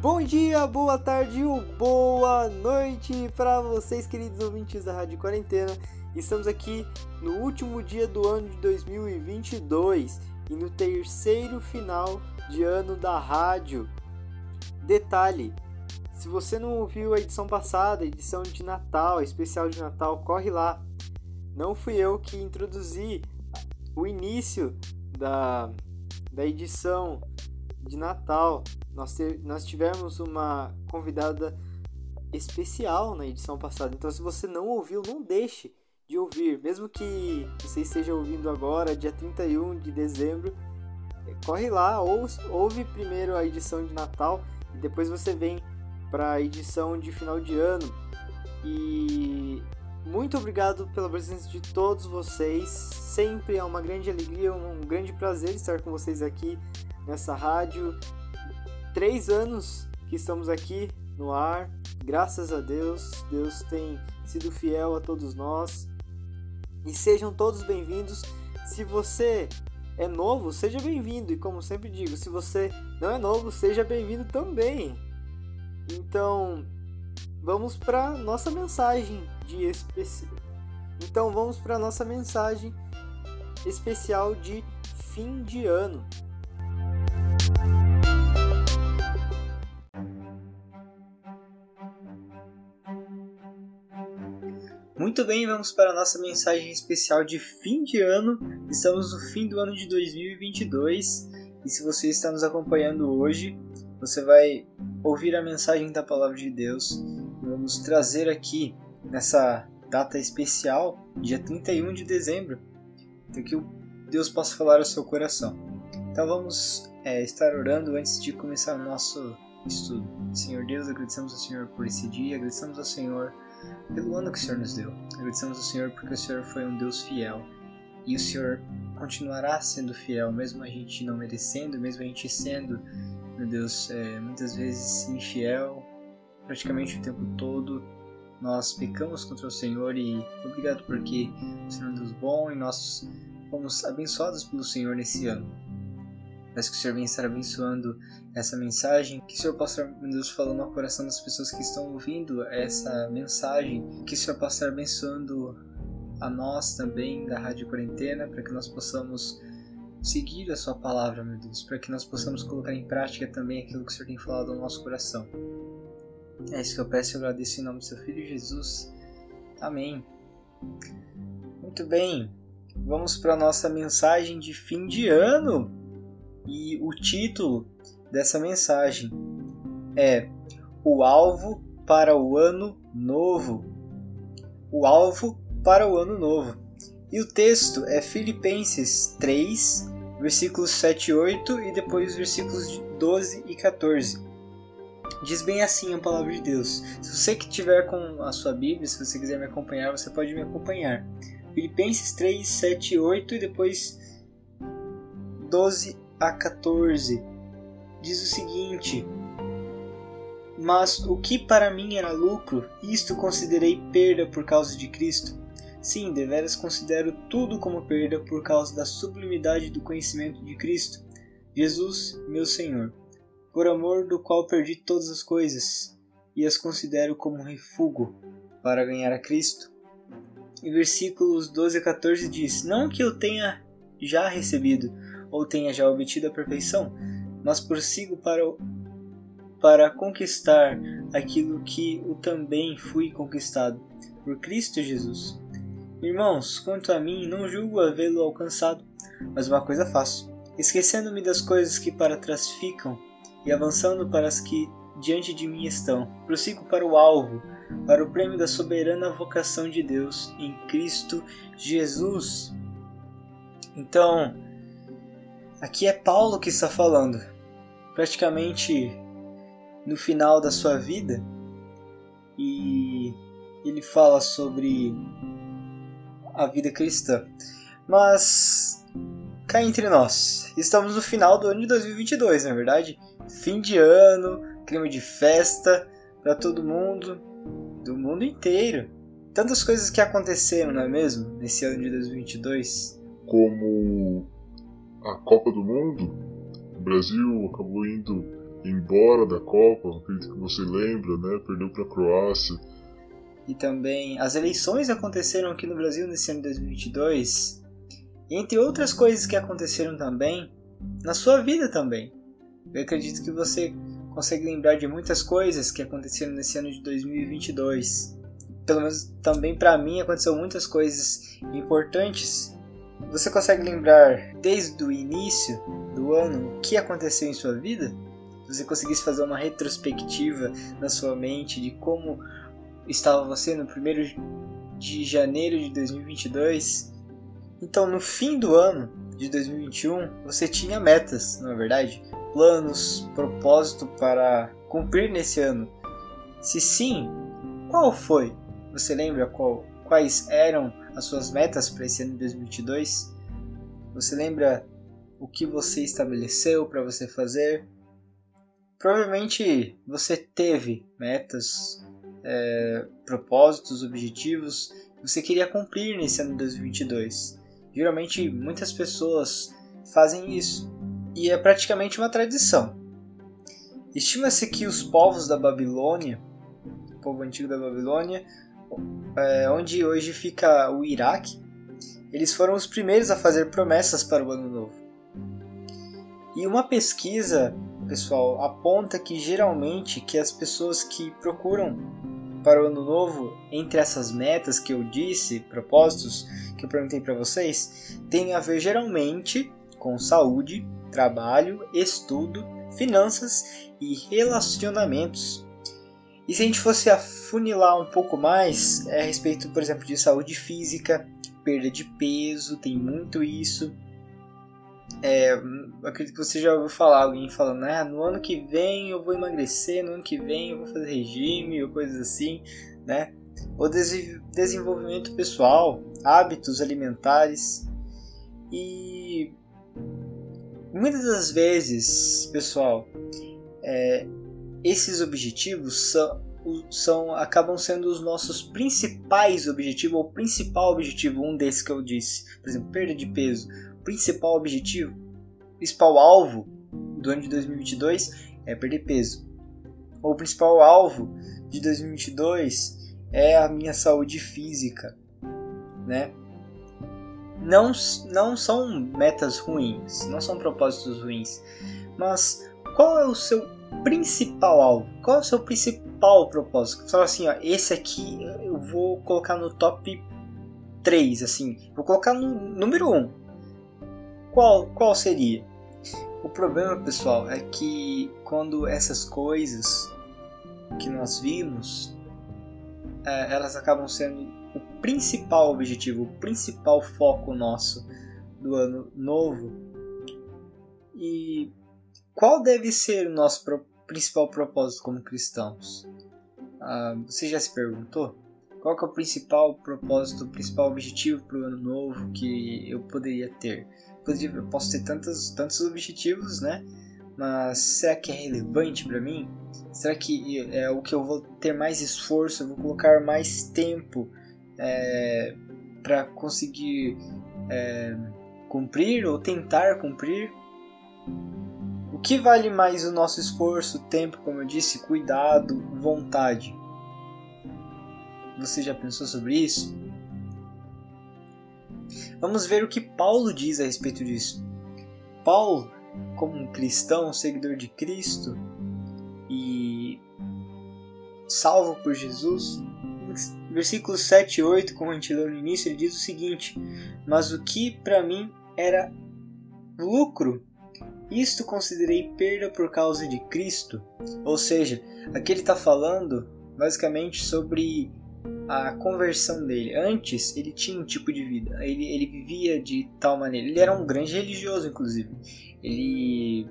Bom dia, boa tarde ou boa noite para vocês, queridos ouvintes da Rádio Quarentena. Estamos aqui no último dia do ano de 2022 e no terceiro final de ano da rádio. Detalhe: se você não ouviu a edição passada, a edição de Natal, especial de Natal, corre lá. Não fui eu que introduzi o início da, da edição de Natal. Nós, nós tivemos uma convidada especial na edição passada. Então, se você não ouviu, não deixe de ouvir. Mesmo que você esteja ouvindo agora, dia 31 de dezembro, corre lá, ou, ouve primeiro a edição de Natal e depois você vem para a edição de final de ano. E muito obrigado pela presença de todos vocês. Sempre é uma grande alegria, um grande prazer estar com vocês aqui nessa rádio. Três anos que estamos aqui no ar, graças a Deus. Deus tem sido fiel a todos nós. E sejam todos bem-vindos. Se você é novo, seja bem-vindo. E como sempre digo, se você não é novo, seja bem-vindo também. Então, vamos para nossa mensagem de especial. Então, vamos para nossa mensagem especial de fim de ano. Muito bem, vamos para a nossa mensagem especial de fim de ano. Estamos no fim do ano de 2022 e se você está nos acompanhando hoje, você vai ouvir a mensagem da Palavra de Deus. Vamos trazer aqui nessa data especial, dia 31 de dezembro, para que Deus possa falar ao seu coração. Então vamos é, estar orando antes de começar o nosso estudo. Senhor Deus, agradecemos ao Senhor por esse dia, agradecemos ao Senhor pelo ano que o Senhor nos deu. Agradecemos ao Senhor porque o Senhor foi um Deus fiel e o Senhor continuará sendo fiel, mesmo a gente não merecendo, mesmo a gente sendo, meu Deus, é, muitas vezes infiel, praticamente o tempo todo. Nós pecamos contra o Senhor e obrigado porque o Senhor é um Deus bom e nós fomos abençoados pelo Senhor nesse ano. Peço que o Senhor venha estar abençoando essa mensagem, que o Senhor possa, meu Deus, falando ao coração das pessoas que estão ouvindo essa mensagem, que o Senhor possa estar abençoando a nós também da Rádio Quarentena, para que nós possamos seguir a Sua palavra, meu Deus, para que nós possamos colocar em prática também aquilo que o Senhor tem falado ao nosso coração. É isso que eu peço e agradeço em nome do Seu Filho Jesus. Amém. Muito bem, vamos para a nossa mensagem de fim de ano. E o título dessa mensagem é O alvo para o ano novo. O alvo para o ano novo. E o texto é Filipenses 3, versículos 7 e 8 e depois versículos 12 e 14. Diz bem assim a palavra de Deus. Se você que tiver com a sua Bíblia, se você quiser me acompanhar, você pode me acompanhar. Filipenses 3, 7 e 8 e depois 12 a 14 diz o seguinte: Mas o que para mim era lucro, isto considerei perda por causa de Cristo. Sim, deveras considero tudo como perda por causa da sublimidade do conhecimento de Cristo, Jesus, meu Senhor, por amor do qual perdi todas as coisas e as considero como refúgio para ganhar a Cristo. Em versículos 12 a 14 diz: Não que eu tenha já recebido ou tenha já obtido a perfeição, mas prossigo para, para conquistar aquilo que o também fui conquistado por Cristo Jesus. Irmãos, quanto a mim, não julgo havê-lo alcançado, mas uma coisa faço, esquecendo-me das coisas que para trás ficam e avançando para as que diante de mim estão, prossigo para o alvo, para o prêmio da soberana vocação de Deus em Cristo Jesus. Então, Aqui é Paulo que está falando, praticamente no final da sua vida, e ele fala sobre a vida cristã. Mas cá entre nós, estamos no final do ano de 2022, não é verdade? Fim de ano, clima de festa para todo mundo, do mundo inteiro. Tantas coisas que aconteceram, não é mesmo? Nesse ano de 2022. Como a Copa do Mundo, o Brasil acabou indo embora da Copa, acredito que você lembra, né? Perdeu para a Croácia. E também as eleições aconteceram aqui no Brasil nesse ano de 2022. E entre outras coisas que aconteceram também, na sua vida também. Eu acredito que você consegue lembrar de muitas coisas que aconteceram nesse ano de 2022. Pelo menos também para mim aconteceu muitas coisas importantes. Você consegue lembrar desde o início do ano o que aconteceu em sua vida? Se você conseguisse fazer uma retrospectiva na sua mente de como estava você no primeiro de janeiro de 2022. Então, no fim do ano de 2021, você tinha metas, não é verdade? planos, propósito para cumprir nesse ano? Se sim, qual foi? Você lembra qual, quais eram as suas metas para esse ano de 2022? Você lembra o que você estabeleceu para você fazer? Provavelmente você teve metas, é, propósitos, objetivos que você queria cumprir nesse ano de 2022. Geralmente muitas pessoas fazem isso e é praticamente uma tradição. Estima-se que os povos da Babilônia, o povo antigo da Babilônia, é, onde hoje fica o Iraque, eles foram os primeiros a fazer promessas para o ano novo. E uma pesquisa, pessoal, aponta que geralmente que as pessoas que procuram para o ano novo, entre essas metas que eu disse, propósitos que eu perguntei para vocês, tem a ver geralmente com saúde, trabalho, estudo, finanças e relacionamentos. E se a gente fosse afunilar um pouco mais é a respeito, por exemplo, de saúde física, perda de peso, tem muito isso. É, acredito que você já ouviu falar alguém falando, ah, no ano que vem eu vou emagrecer, no ano que vem eu vou fazer regime ou coisas assim, né? O desenvolvimento pessoal, hábitos alimentares e Muitas das vezes, pessoal, é, esses objetivos são, são, acabam sendo os nossos principais objetivos, ou principal objetivo, um desses que eu disse, por exemplo, perda de peso. Principal objetivo, principal alvo do ano de 2022 é perder peso. O principal alvo de 2022 é a minha saúde física, né? não, não são metas ruins, não são propósitos ruins, mas qual é o seu principal alvo? Qual é o seu principal propósito? Fala assim, ó, esse aqui eu vou colocar no top 3, assim, vou colocar no número 1. Qual, qual seria? O problema, pessoal, é que quando essas coisas que nós vimos, é, elas acabam sendo o principal objetivo, o principal foco nosso do ano novo. E qual deve ser o nosso pro principal propósito como cristãos? Ah, você já se perguntou? Qual é o principal propósito, o principal objetivo para o ano novo que eu poderia ter? Eu posso ter tantos, tantos objetivos, né? Mas será que é relevante para mim? Será que é o que eu vou ter mais esforço, eu vou colocar mais tempo é, para conseguir é, cumprir ou tentar cumprir? O que vale mais o nosso esforço, tempo, como eu disse, cuidado, vontade? Você já pensou sobre isso? Vamos ver o que Paulo diz a respeito disso. Paulo, como um cristão, seguidor de Cristo e salvo por Jesus, versículos 7 e 8, como a gente leu no início, ele diz o seguinte: Mas o que para mim era lucro, isto considerei perda por causa de Cristo. Ou seja, aqui ele está falando basicamente sobre a conversão dele. Antes ele tinha um tipo de vida, ele, ele vivia de tal maneira. Ele era um grande religioso, inclusive. Ele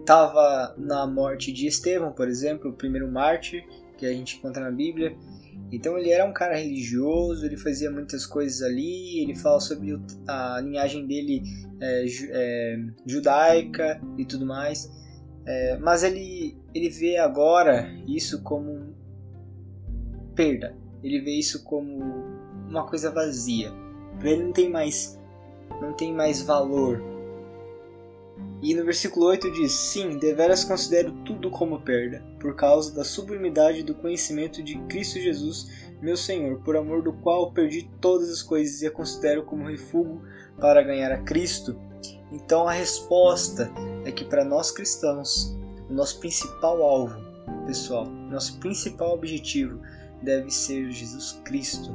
estava na morte de Estevão, por exemplo, o primeiro mártir que a gente encontra na Bíblia. Então ele era um cara religioso, ele fazia muitas coisas ali, ele fala sobre a linhagem dele é, é, judaica e tudo mais. É, mas ele, ele vê agora isso como perda, ele vê isso como uma coisa vazia. Ele não tem mais, não tem mais valor. E no versículo 8 diz: Sim, deveras considero tudo como perda, por causa da sublimidade do conhecimento de Cristo Jesus, meu Senhor, por amor do qual perdi todas as coisas e a considero como refúgio para ganhar a Cristo. Então a resposta é que para nós cristãos, o nosso principal alvo, pessoal, nosso principal objetivo deve ser Jesus Cristo.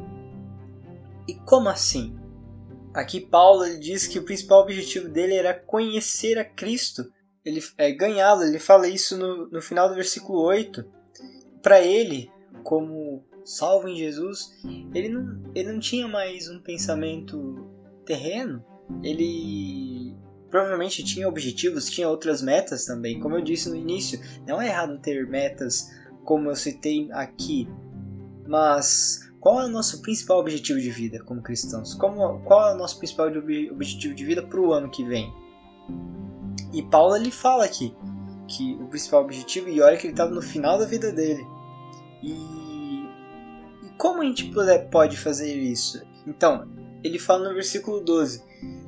E como assim? Aqui Paulo diz que o principal objetivo dele era conhecer a Cristo, ele é ganhá-lo. Ele fala isso no, no final do versículo 8. Para ele, como salvo em Jesus, ele não, ele não tinha mais um pensamento terreno. Ele provavelmente tinha objetivos, tinha outras metas também. Como eu disse no início, não é errado ter metas como eu citei aqui, mas qual é o nosso principal objetivo de vida como cristãos? Como, qual é o nosso principal objetivo de vida para o ano que vem? E Paulo ele fala aqui que o principal objetivo, e olha que ele estava no final da vida dele. E, e como a gente pode fazer isso? Então, ele fala no versículo 12: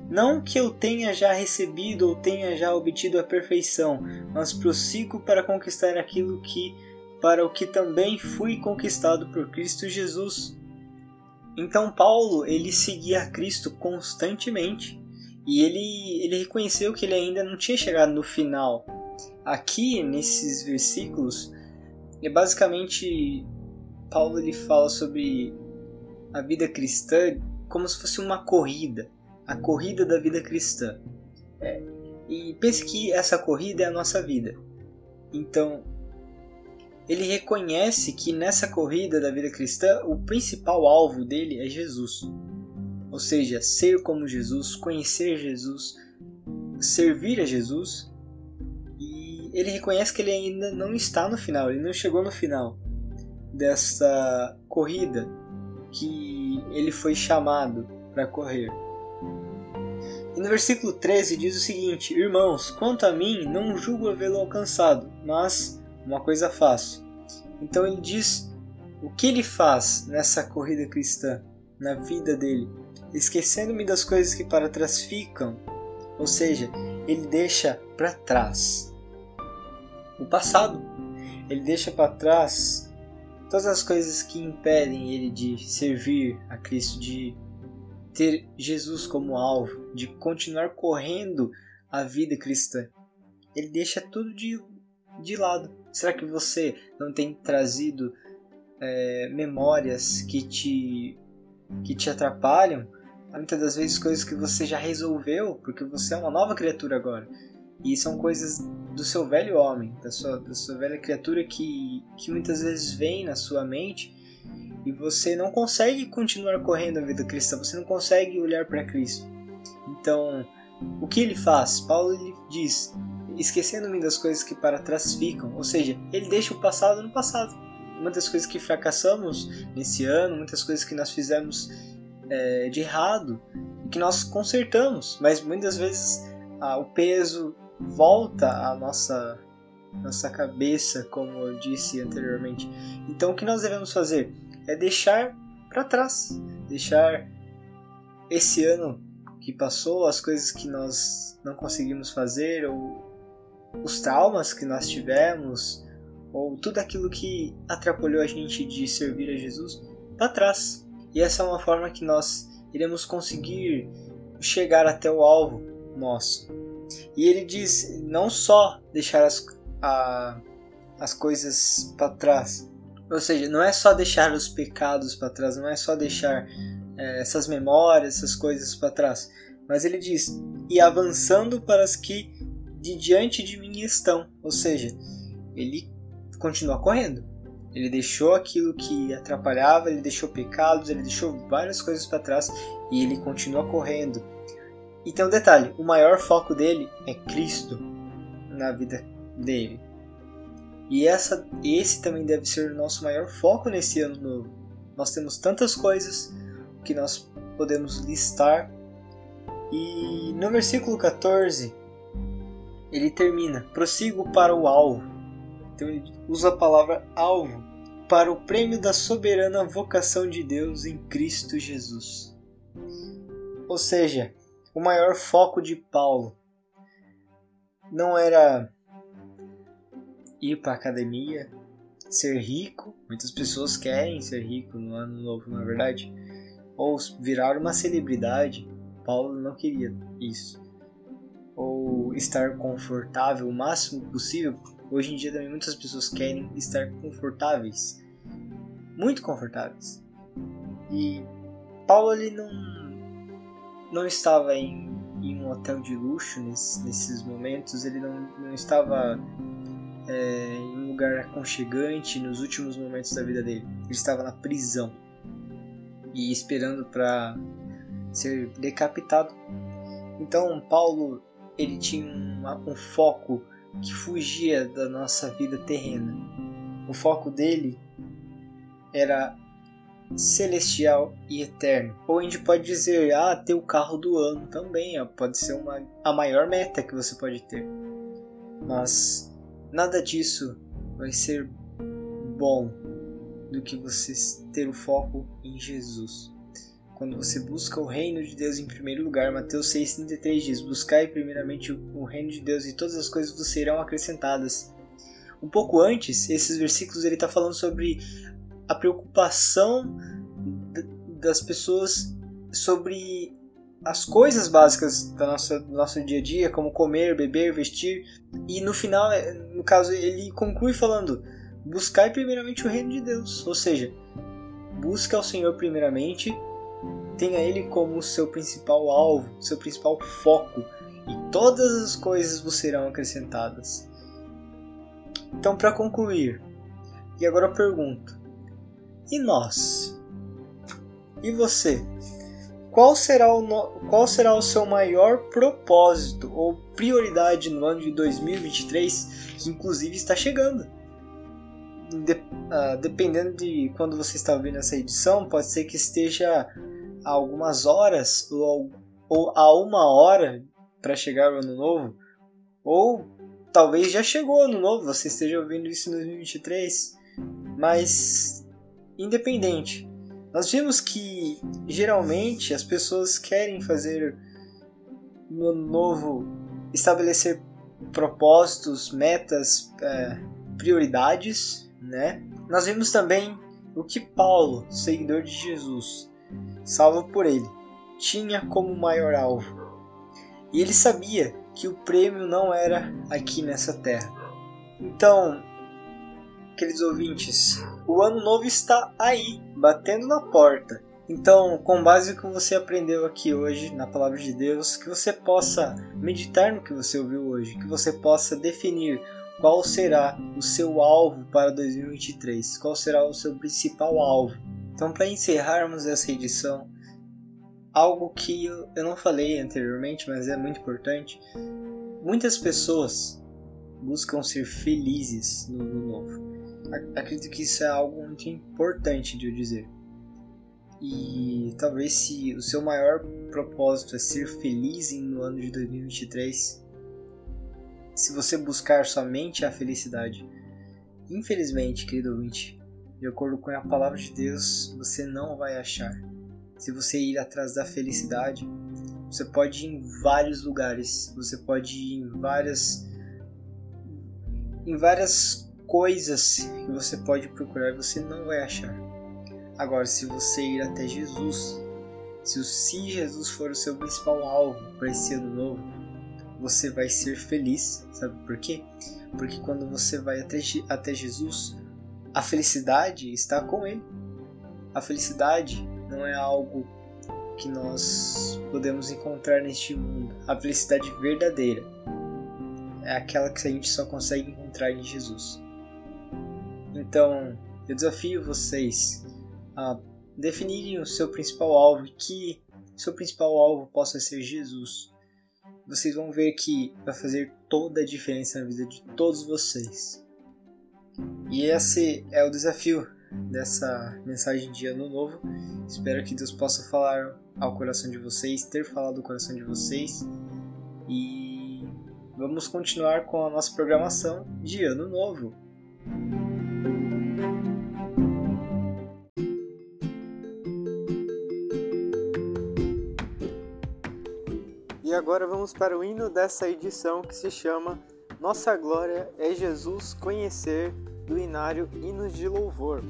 Não que eu tenha já recebido ou tenha já obtido a perfeição, mas prossigo para conquistar aquilo que para o que também fui conquistado por Cristo Jesus. Então Paulo ele seguia Cristo constantemente e ele, ele reconheceu que ele ainda não tinha chegado no final. Aqui nesses versículos é basicamente Paulo ele fala sobre a vida cristã como se fosse uma corrida, a corrida da vida cristã. É, e pense que essa corrida é a nossa vida. Então ele reconhece que nessa corrida da vida cristã o principal alvo dele é Jesus. Ou seja, ser como Jesus, conhecer Jesus, servir a Jesus. E ele reconhece que ele ainda não está no final, ele não chegou no final dessa corrida que ele foi chamado para correr. E no versículo 13 diz o seguinte: Irmãos, quanto a mim, não julgo havê-lo alcançado, mas uma coisa faço. Então ele diz o que ele faz nessa corrida cristã, na vida dele, esquecendo-me das coisas que para trás ficam, ou seja, ele deixa para trás o passado, ele deixa para trás todas as coisas que impedem ele de servir a Cristo, de ter Jesus como alvo, de continuar correndo a vida cristã. Ele deixa tudo de, de lado Será que você não tem trazido é, memórias que te, que te atrapalham? Muitas das vezes coisas que você já resolveu, porque você é uma nova criatura agora. E são coisas do seu velho homem, da sua, da sua velha criatura que, que muitas vezes vem na sua mente e você não consegue continuar correndo a vida cristã, você não consegue olhar para Cristo. Então, o que ele faz? Paulo ele diz: esquecendo-me das coisas que para trás ficam, ou seja, ele deixa o passado no passado. Muitas coisas que fracassamos nesse ano, muitas coisas que nós fizemos é, de errado, que nós consertamos, mas muitas vezes o peso volta à nossa nossa cabeça, como eu disse anteriormente. Então, o que nós devemos fazer é deixar para trás, deixar esse ano que passou, as coisas que nós não conseguimos fazer ou os traumas que nós tivemos, ou tudo aquilo que atrapalhou a gente de servir a Jesus, para trás. E essa é uma forma que nós iremos conseguir chegar até o alvo nosso. E ele diz não só deixar as, a, as coisas para trás, ou seja, não é só deixar os pecados para trás, não é só deixar é, essas memórias, essas coisas para trás, mas ele diz e avançando para as que de diante de mim estão. Ou seja, ele continua correndo. Ele deixou aquilo que atrapalhava, ele deixou pecados, ele deixou várias coisas para trás e ele continua correndo. E tem um detalhe: o maior foco dele é Cristo na vida dele. E essa, esse também deve ser o nosso maior foco nesse ano novo. Nós temos tantas coisas que nós podemos listar. E no versículo 14, ele termina: prossigo para o alvo. Então ele usa a palavra alvo para o prêmio da soberana vocação de Deus em Cristo Jesus. Ou seja, o maior foco de Paulo não era ir para academia, ser rico. Muitas pessoas querem ser rico no ano novo, na é verdade, ou virar uma celebridade. Paulo não queria isso. Ou estar confortável o máximo possível. Hoje em dia também muitas pessoas querem estar confortáveis, muito confortáveis. E Paulo ele não não estava em, em um hotel de luxo nesse, nesses momentos. Ele não, não estava é, em um lugar aconchegante nos últimos momentos da vida dele. Ele estava na prisão e esperando para ser decapitado. Então Paulo ele tinha um, um foco que fugia da nossa vida terrena. O foco dele era celestial e eterno. Ou a gente pode dizer, ah, ter o carro do ano também, pode ser uma, a maior meta que você pode ter. Mas nada disso vai ser bom do que você ter o foco em Jesus. Quando você busca o reino de Deus em primeiro lugar, Mateus 6,33 diz: Buscai primeiramente o reino de Deus e todas as coisas vos serão acrescentadas. Um pouco antes, esses versículos ele está falando sobre a preocupação das pessoas sobre as coisas básicas da nossa, do nosso dia a dia, como comer, beber, vestir. E no final, é, no caso, ele conclui falando: buscai primeiramente o reino de Deus. Ou seja, busca ao Senhor primeiramente, tenha Ele como seu principal alvo, seu principal foco, e todas as coisas vos serão acrescentadas. Então, para concluir, e agora eu pergunto: e nós? E você? Qual será, o no... Qual será o seu maior propósito ou prioridade no ano de 2023, que inclusive está chegando? Uh, dependendo de quando você está ouvindo essa edição, pode ser que esteja a algumas horas ou, ou a uma hora para chegar o ano novo, ou talvez já chegou o ano novo, você esteja ouvindo isso em 2023, mas independente. Nós vimos que geralmente as pessoas querem fazer no ano novo estabelecer propósitos, metas, é, prioridades, né? Nós vimos também o que Paulo, seguidor de Jesus, salvo por ele, tinha como maior alvo. E ele sabia que o prêmio não era aqui nessa terra. Então, queridos ouvintes, o ano novo está aí, batendo na porta. Então, com base no que você aprendeu aqui hoje na palavra de Deus, que você possa meditar no que você ouviu hoje, que você possa definir qual será o seu alvo para 2023, qual será o seu principal alvo. Então, para encerrarmos essa edição, algo que eu não falei anteriormente, mas é muito importante. Muitas pessoas buscam ser felizes no ano novo acredito que isso é algo muito importante de eu dizer. E talvez se o seu maior propósito é ser feliz no ano de 2023, se você buscar somente a felicidade, infelizmente, querido ouvinte, de acordo com a palavra de Deus, você não vai achar. Se você ir atrás da felicidade, você pode ir em vários lugares, você pode ir em várias em várias coisas que você pode procurar você não vai achar. Agora, se você ir até Jesus, se o se Jesus for o seu principal alvo para esse ano novo, você vai ser feliz. Sabe por quê? Porque quando você vai até, até Jesus, a felicidade está com Ele. A felicidade não é algo que nós podemos encontrar neste mundo. A felicidade verdadeira é aquela que a gente só consegue encontrar em Jesus. Então, eu desafio vocês a definirem o seu principal alvo que seu principal alvo possa ser Jesus. Vocês vão ver que vai fazer toda a diferença na vida de todos vocês. E esse é o desafio dessa mensagem de ano novo. Espero que Deus possa falar ao coração de vocês, ter falado ao coração de vocês. E vamos continuar com a nossa programação de ano novo. Agora vamos para o hino dessa edição que se chama Nossa Glória é Jesus Conhecer, do Inário Hinos de Louvor.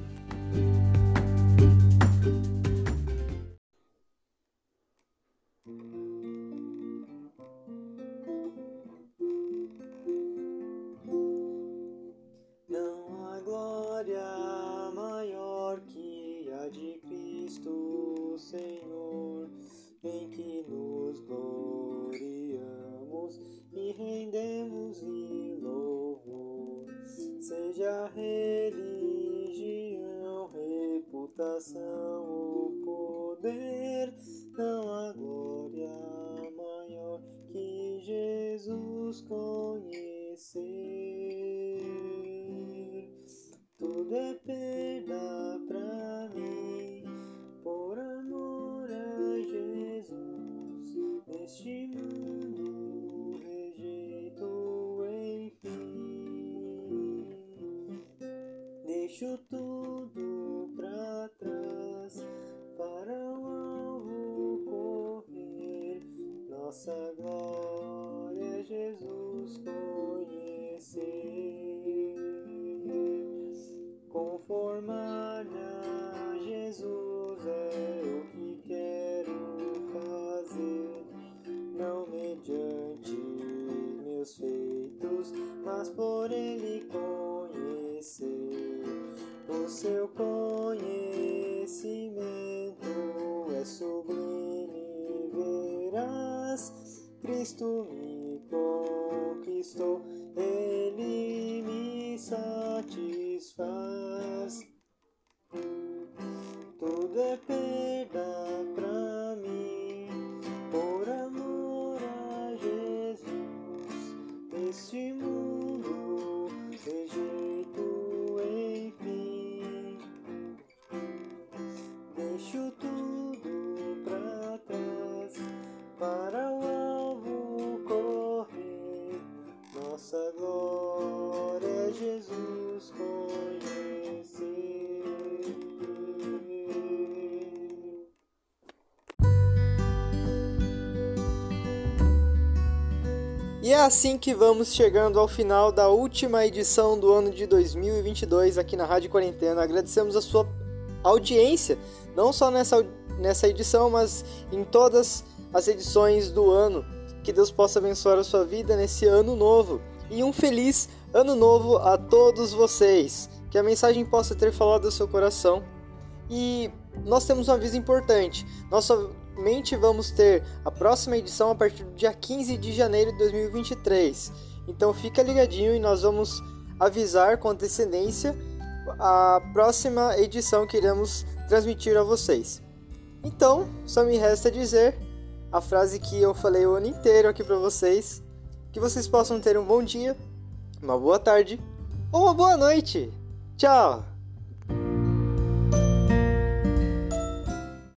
be Nossa glória, Cristo E é assim que vamos chegando ao final da última edição do ano de 2022 aqui na Rádio Quarentena. Agradecemos a sua audiência, não só nessa, nessa edição, mas em todas as edições do ano. Que Deus possa abençoar a sua vida nesse ano novo e um feliz ano novo a todos vocês. Que a mensagem possa ter falado ao seu coração. E nós temos um aviso importante. Nós somente vamos ter a próxima edição a partir do dia 15 de janeiro de 2023. Então fica ligadinho e nós vamos avisar com antecedência a próxima edição que iremos transmitir a vocês. Então, só me resta dizer a frase que eu falei o ano inteiro aqui para vocês que vocês possam ter um bom dia, uma boa tarde ou uma boa noite. Tchau!